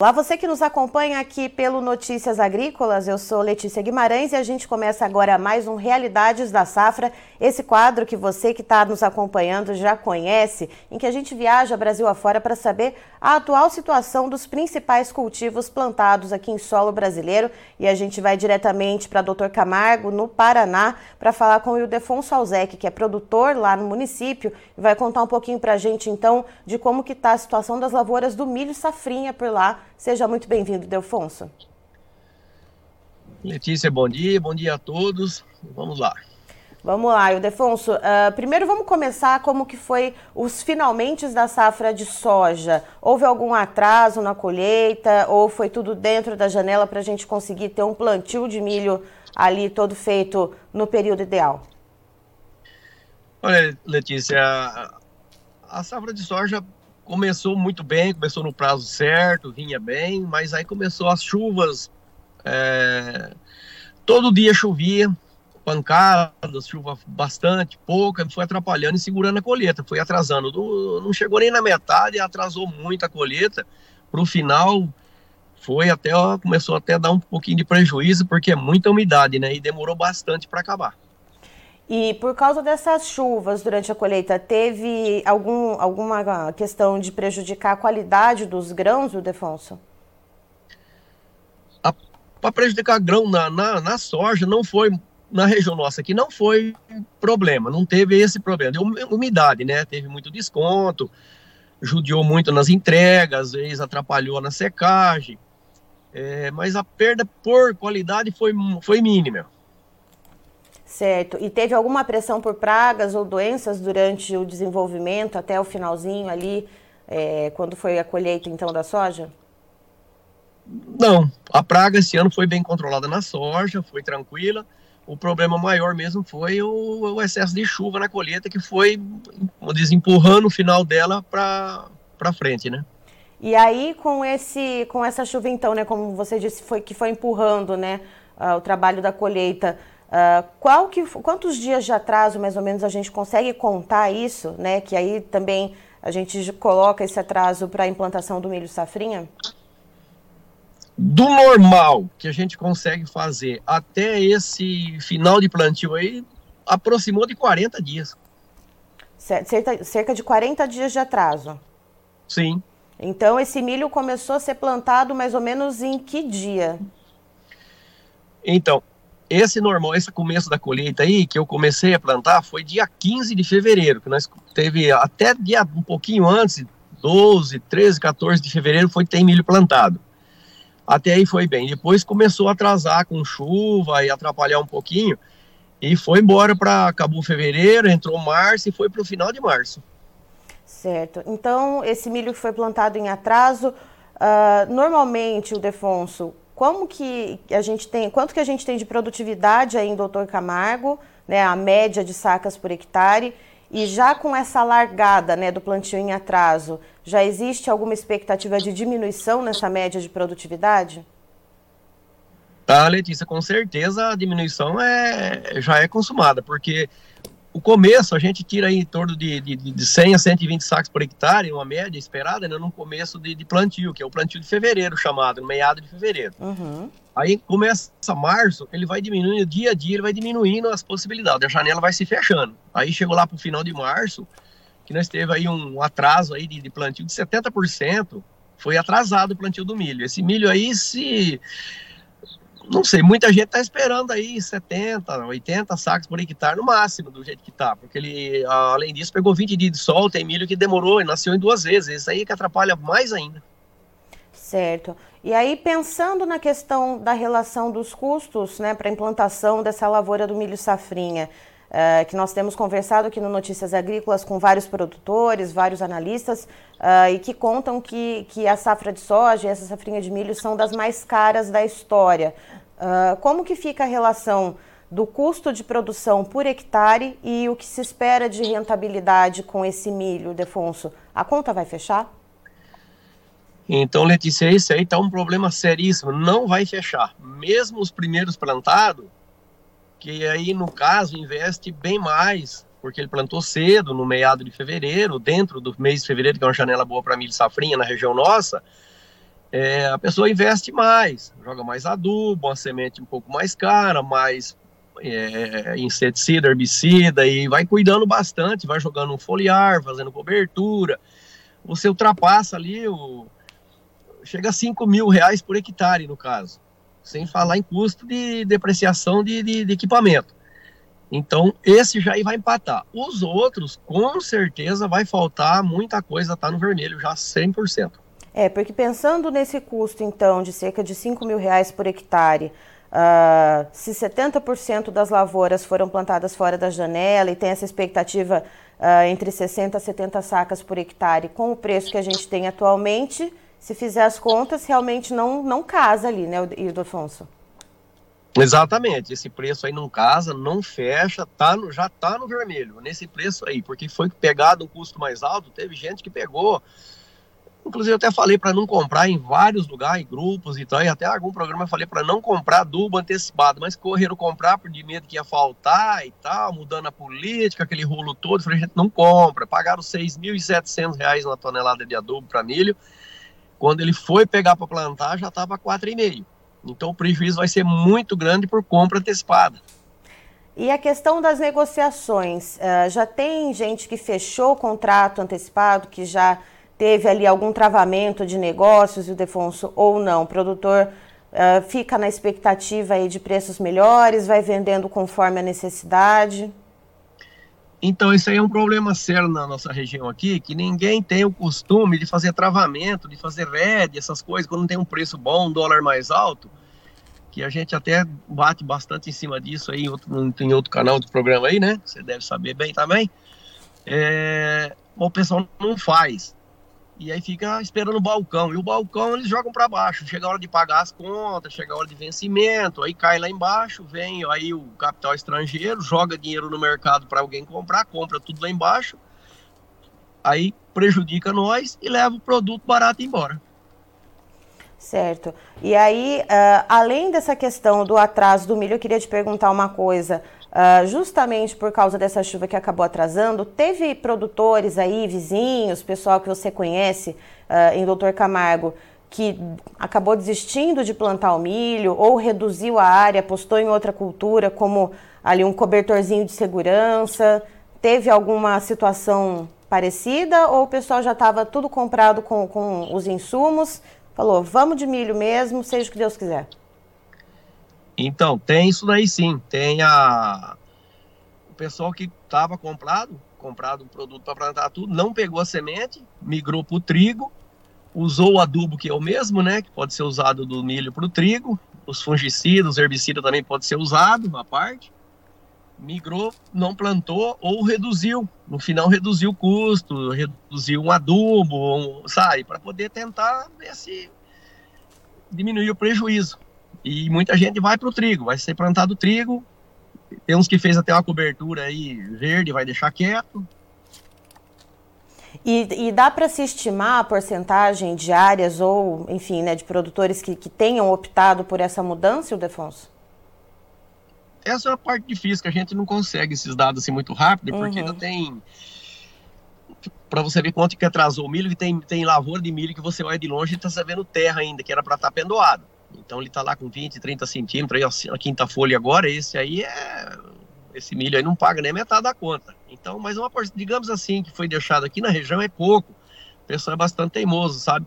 Olá, você que nos acompanha aqui pelo Notícias Agrícolas, eu sou Letícia Guimarães e a gente começa agora mais um Realidades da Safra, esse quadro que você que está nos acompanhando já conhece, em que a gente viaja Brasil afora para saber a atual situação dos principais cultivos plantados aqui em solo brasileiro. E a gente vai diretamente para Doutor Camargo, no Paraná, para falar com o Ildefonso Alzec, que é produtor lá no município e vai contar um pouquinho para a gente então de como que está a situação das lavouras do milho safrinha por lá Seja muito bem-vindo, Delfonso. Letícia, bom dia, bom dia a todos. Vamos lá. Vamos lá, Ildefonso. Uh, primeiro vamos começar como que foi os finalmente da safra de soja. Houve algum atraso na colheita ou foi tudo dentro da janela para a gente conseguir ter um plantio de milho ali todo feito no período ideal? Olha, Letícia, a safra de soja começou muito bem, começou no prazo certo, vinha bem, mas aí começou as chuvas, é, todo dia chovia, pancadas, chuva bastante, pouca, foi atrapalhando e segurando a colheita, foi atrasando, do, não chegou nem na metade, atrasou muito a colheita, para o final foi até, ó, começou até a dar um pouquinho de prejuízo, porque é muita umidade, né, e demorou bastante para acabar. E por causa dessas chuvas durante a colheita, teve algum, alguma questão de prejudicar a qualidade dos grãos, o Defonso? Para prejudicar grão na, na, na, soja, não foi, na região nossa aqui, não foi problema, não teve esse problema. Deu umidade, né? Teve muito desconto, judiou muito nas entregas, às vezes atrapalhou na secagem. É, mas a perda por qualidade foi, foi mínima. Certo. E teve alguma pressão por pragas ou doenças durante o desenvolvimento, até o finalzinho ali, é, quando foi a colheita então da soja? Não, a praga esse ano foi bem controlada na soja, foi tranquila. O problema maior mesmo foi o, o excesso de chuva na colheita, que foi desempurrando o final dela para frente, né? E aí, com, esse, com essa chuva, então, né, como você disse, foi que foi empurrando né, uh, o trabalho da colheita, Uh, qual que, quantos dias de atraso, mais ou menos, a gente consegue contar isso, né? Que aí também a gente coloca esse atraso para a implantação do milho safrinha? Do normal que a gente consegue fazer até esse final de plantio aí, aproximou de 40 dias. Cerca, cerca de 40 dias de atraso. Sim. Então, esse milho começou a ser plantado mais ou menos em que dia? Então, esse normal, esse começo da colheita aí, que eu comecei a plantar, foi dia 15 de fevereiro, que nós teve até dia um pouquinho antes, 12, 13, 14 de fevereiro, foi tem milho plantado. Até aí foi bem. Depois começou a atrasar com chuva e atrapalhar um pouquinho, e foi embora para acabou fevereiro, entrou março e foi para o final de março. Certo. Então, esse milho que foi plantado em atraso, uh, normalmente, o Defonso, como que a gente tem, quanto que a gente tem de produtividade aí em Doutor Camargo, né, a média de sacas por hectare, e já com essa largada né, do plantio em atraso, já existe alguma expectativa de diminuição nessa média de produtividade? Tá, Letícia, com certeza a diminuição é, já é consumada, porque o começo a gente tira aí em torno de, de, de 100 a 120 sacos por hectare, uma média esperada, né, no começo de, de, plantio, que é o plantio de fevereiro chamado, no meado de fevereiro. Uhum. Aí começa março, ele vai diminuindo, dia a dia ele vai diminuindo as possibilidades, a janela vai se fechando. Aí chegou lá para o final de março, que nós teve aí um atraso aí de, de plantio de 70%, foi atrasado o plantio do milho. Esse milho aí, se não sei, muita gente está esperando aí 70, 80 sacos por hectare no máximo, do jeito que tá, porque ele, além disso, pegou 20 dias de sol, tem milho que demorou e nasceu em duas vezes, isso aí que atrapalha mais ainda. Certo. E aí, pensando na questão da relação dos custos né, para a implantação dessa lavoura do milho safrinha, uh, que nós temos conversado aqui no Notícias Agrícolas com vários produtores, vários analistas, uh, e que contam que, que a safra de soja e essa safrinha de milho são das mais caras da história. Uh, como que fica a relação do custo de produção por hectare e o que se espera de rentabilidade com esse milho, Defonso? A conta vai fechar? Então, Letícia, esse aí está um problema seríssimo. Não vai fechar. Mesmo os primeiros plantados, que aí, no caso, investe bem mais, porque ele plantou cedo, no meado de fevereiro, dentro do mês de fevereiro, que é uma janela boa para milho safrinha na região nossa, é, a pessoa investe mais, joga mais adubo, uma semente um pouco mais cara, mais é, inseticida, herbicida e vai cuidando bastante, vai jogando um foliar, fazendo cobertura. Você ultrapassa ali o. Chega a 5 mil reais por hectare, no caso, sem falar em custo de depreciação de, de, de equipamento. Então, esse já vai empatar. Os outros, com certeza, vai faltar muita coisa, tá no vermelho já 100%. É, porque pensando nesse custo, então, de cerca de 5 mil reais por hectare, uh, se 70% das lavouras foram plantadas fora da janela e tem essa expectativa uh, entre 60 a 70 sacas por hectare, com o preço que a gente tem atualmente, se fizer as contas, realmente não, não casa ali, né, Ildo Afonso? Exatamente, esse preço aí não casa, não fecha, tá no, já está no vermelho, nesse preço aí, porque foi pegado um custo mais alto, teve gente que pegou Inclusive, eu até falei para não comprar em vários lugares, grupos e tal, e até algum programa eu falei para não comprar adubo antecipado, mas correram comprar por de medo que ia faltar e tal, mudando a política, aquele rolo todo. Falei, gente, não compra. Pagaram R$ 6.700 na tonelada de adubo para milho. Quando ele foi pegar para plantar, já estava 4,5. Então, o prejuízo vai ser muito grande por compra antecipada. E a questão das negociações, uh, já tem gente que fechou o contrato antecipado, que já teve ali algum travamento de negócios, o Defonso, ou não? O produtor uh, fica na expectativa aí de preços melhores, vai vendendo conforme a necessidade? Então, isso aí é um problema sério na nossa região aqui, que ninguém tem o costume de fazer travamento, de fazer red, essas coisas, quando tem um preço bom, um dólar mais alto, que a gente até bate bastante em cima disso aí outro, em outro canal do programa aí, né? Você deve saber bem também. É, o pessoal não faz e aí fica esperando o balcão. E o balcão eles jogam para baixo. Chega a hora de pagar as contas, chega a hora de vencimento, aí cai lá embaixo, vem aí o capital estrangeiro, joga dinheiro no mercado para alguém comprar, compra tudo lá embaixo, aí prejudica nós e leva o produto barato embora. Certo. E aí, uh, além dessa questão do atraso do milho, eu queria te perguntar uma coisa. Uh, justamente por causa dessa chuva que acabou atrasando, teve produtores aí, vizinhos, pessoal que você conhece uh, em Doutor Camargo, que acabou desistindo de plantar o milho ou reduziu a área, apostou em outra cultura, como ali um cobertorzinho de segurança. Teve alguma situação parecida ou o pessoal já estava tudo comprado com, com os insumos? Falou, vamos de milho mesmo, seja o que Deus quiser. Então, tem isso daí sim. Tem a o pessoal que estava comprado, comprado um produto para plantar tudo, não pegou a semente, migrou para o trigo, usou o adubo que é o mesmo, né? Que pode ser usado do milho para o trigo, os fungicidas, os herbicidas também pode ser usado à parte. Migrou, não plantou ou reduziu. No final reduziu o custo, reduziu um adubo, um, sabe, para poder tentar se diminuir o prejuízo. E muita gente vai para o trigo, vai ser plantado trigo. Tem uns que fez até uma cobertura aí verde, vai deixar quieto. E, e dá para se estimar a porcentagem de áreas ou, enfim, né, de produtores que, que tenham optado por essa mudança, o Defonso? Essa é a parte difícil, que a gente não consegue esses dados assim muito rápido, porque uhum. ainda tem para você ver quanto que atrasou o milho, que tem, tem lavoura de milho que você vai de longe e está sabendo terra ainda, que era para estar tá pendoado. Então ele está lá com 20, 30 centímetros, aí a quinta folha agora, esse aí é. Esse milho aí não paga nem metade da conta. Então, mas uma digamos assim, que foi deixado aqui na região é pouco. O pessoal é bastante teimoso, sabe?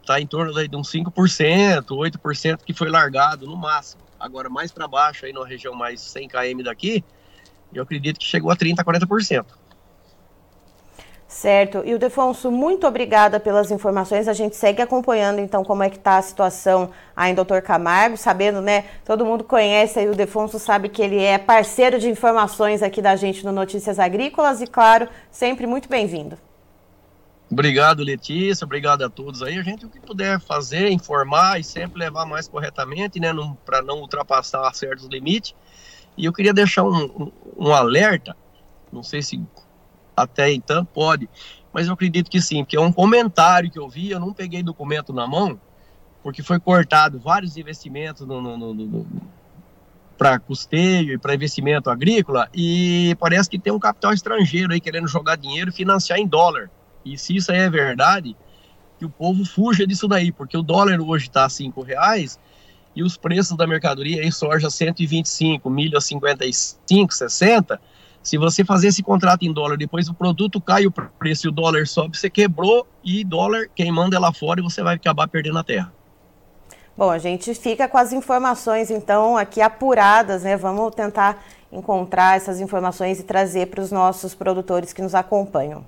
Está em torno de uns 5%, 8% que foi largado no máximo. Agora, mais para baixo, aí na região mais 100 km daqui, eu acredito que chegou a 30%, 40%. Certo. E o Defonso, muito obrigada pelas informações. A gente segue acompanhando, então, como é que está a situação aí Doutor Camargo, sabendo, né? Todo mundo conhece aí o Defonso, sabe que ele é parceiro de informações aqui da gente no Notícias Agrícolas e, claro, sempre muito bem-vindo. Obrigado, Letícia. Obrigado a todos aí. A gente, o que puder fazer, informar e sempre levar mais corretamente, né? Para não ultrapassar certos limites. E eu queria deixar um, um, um alerta, não sei se até então pode, mas eu acredito que sim, porque é um comentário que eu vi, eu não peguei documento na mão, porque foi cortado vários investimentos no, no, no, no para custeio e para investimento agrícola, e parece que tem um capital estrangeiro aí querendo jogar dinheiro e financiar em dólar. E se isso aí é verdade, que o povo fuja disso daí, porque o dólar hoje está a cinco reais e os preços da mercadoria aí soja 125, milho a 55, 60. Se você fazer esse contrato em dólar, depois o produto cai o preço e o dólar sobe, você quebrou e dólar quem manda é lá fora e você vai acabar perdendo a terra. Bom, a gente fica com as informações então aqui apuradas, né? Vamos tentar encontrar essas informações e trazer para os nossos produtores que nos acompanham.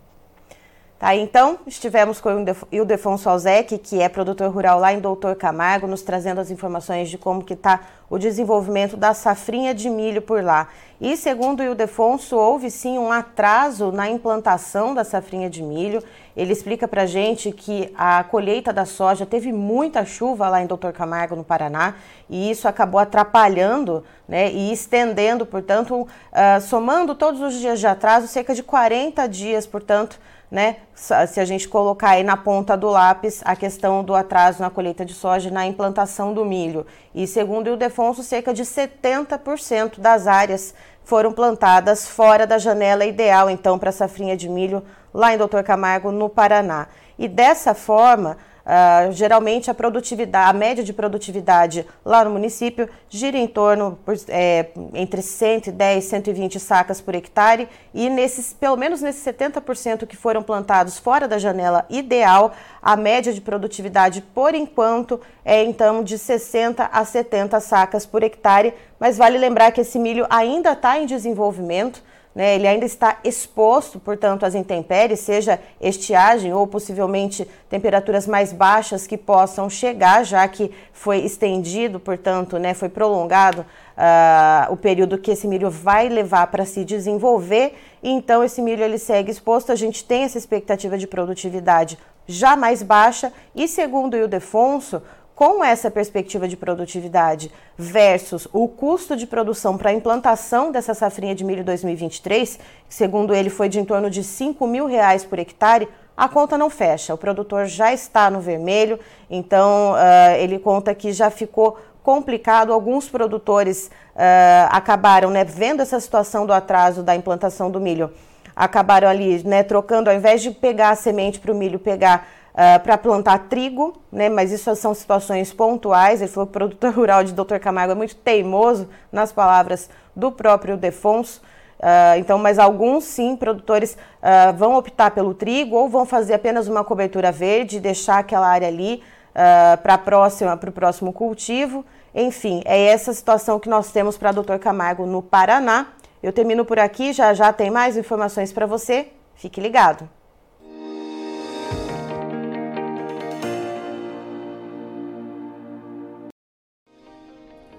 Tá, então, estivemos com o Ildefonso Alzec, que é produtor rural lá em Doutor Camargo, nos trazendo as informações de como que está o desenvolvimento da safrinha de milho por lá. E segundo o Ildefonso, houve sim um atraso na implantação da safrinha de milho. Ele explica para gente que a colheita da soja teve muita chuva lá em Doutor Camargo, no Paraná, e isso acabou atrapalhando né, e estendendo, portanto, uh, somando todos os dias de atraso, cerca de 40 dias, portanto, né? Se a gente colocar aí na ponta do lápis a questão do atraso na colheita de soja na implantação do milho. E segundo o Ildefonso, cerca de 70% das áreas foram plantadas fora da janela ideal, então, para a safrinha de milho lá em Doutor Camargo, no Paraná. E dessa forma, Uh, geralmente a produtividade, a média de produtividade lá no município gira em torno por, é, entre 110 e 120 sacas por hectare. E nesses, pelo menos nesses 70% que foram plantados fora da janela ideal, a média de produtividade por enquanto é então de 60 a 70 sacas por hectare, mas vale lembrar que esse milho ainda está em desenvolvimento né, ele ainda está exposto, portanto, às intempéries, seja estiagem ou possivelmente temperaturas mais baixas que possam chegar, já que foi estendido, portanto, né, foi prolongado uh, o período que esse milho vai levar para se desenvolver. Então, esse milho ele segue exposto. A gente tem essa expectativa de produtividade já mais baixa e, segundo o Ildefonso, com essa perspectiva de produtividade versus o custo de produção para a implantação dessa safrinha de milho 2023, que segundo ele foi de em torno de 5 mil reais por hectare, a conta não fecha. O produtor já está no vermelho, então uh, ele conta que já ficou complicado. Alguns produtores uh, acabaram né, vendo essa situação do atraso da implantação do milho, acabaram ali né, trocando, ao invés de pegar a semente para o milho, pegar uh, ah, para plantar trigo, né? Mas isso são situações pontuais. Ele falou que o produtor rural de Dr. Camargo é muito teimoso, nas palavras do próprio Defonso. Uh, então, mas alguns sim, produtores uh, vão optar pelo trigo ou vão fazer apenas uma cobertura verde, deixar aquela área ali uh, para próxima, para o próximo cultivo. Enfim, é essa situação que nós temos para Dr. Camargo no Paraná. Eu termino por aqui, já já tem mais informações para você. Fique ligado.